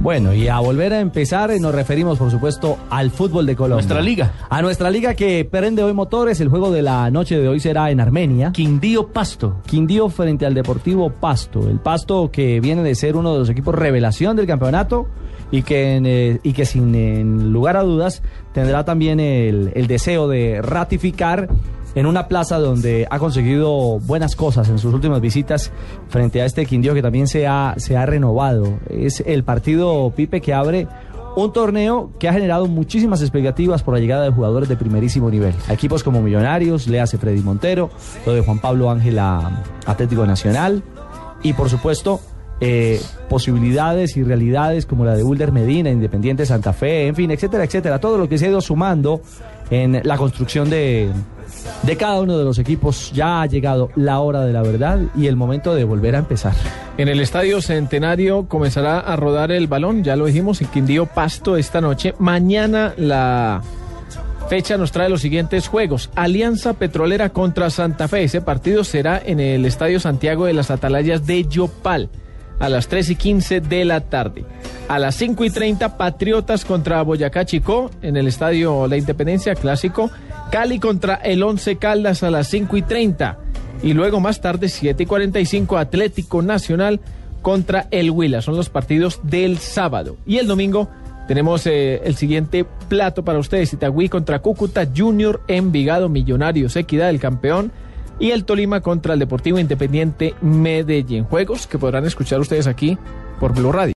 Bueno, y a volver a empezar, eh, nos referimos, por supuesto, al fútbol de Colombia. Nuestra liga. A nuestra liga que prende hoy motores. El juego de la noche de hoy será en Armenia. Quindío Pasto. Quindío frente al Deportivo Pasto. El Pasto que viene de ser uno de los equipos revelación del campeonato y que, en, eh, y que sin en lugar a dudas tendrá también el, el deseo de ratificar en una plaza donde ha conseguido buenas cosas en sus últimas visitas frente a este Quindío que también se ha, se ha renovado. Es el partido Pipe que abre un torneo que ha generado muchísimas expectativas por la llegada de jugadores de primerísimo nivel. Equipos como Millonarios, le hace Freddy Montero, lo de Juan Pablo Ángel a Atlético Nacional y por supuesto eh, posibilidades y realidades como la de Ulder Medina, Independiente Santa Fe, en fin, etcétera, etcétera. Todo lo que se ha ido sumando en la construcción de, de cada uno de los equipos. Ya ha llegado la hora de la verdad y el momento de volver a empezar. En el Estadio Centenario comenzará a rodar el balón, ya lo dijimos, en Quindío Pasto esta noche. Mañana la fecha nos trae los siguientes juegos. Alianza Petrolera contra Santa Fe. Ese partido será en el Estadio Santiago de las Atalayas de Yopal a las 3 y 15 de la tarde. A las 5 y 30, Patriotas contra Boyacá Chico en el Estadio La Independencia Clásico. Cali contra el 11 Caldas a las 5 y 30. Y luego más tarde, 7 y 45, Atlético Nacional contra el Huila. Son los partidos del sábado. Y el domingo tenemos eh, el siguiente plato para ustedes. Itagüí contra Cúcuta, Junior, Envigado, Millonarios, Equidad, el campeón y el Tolima contra el Deportivo Independiente Medellín. Juegos que podrán escuchar ustedes aquí por Blue Radio.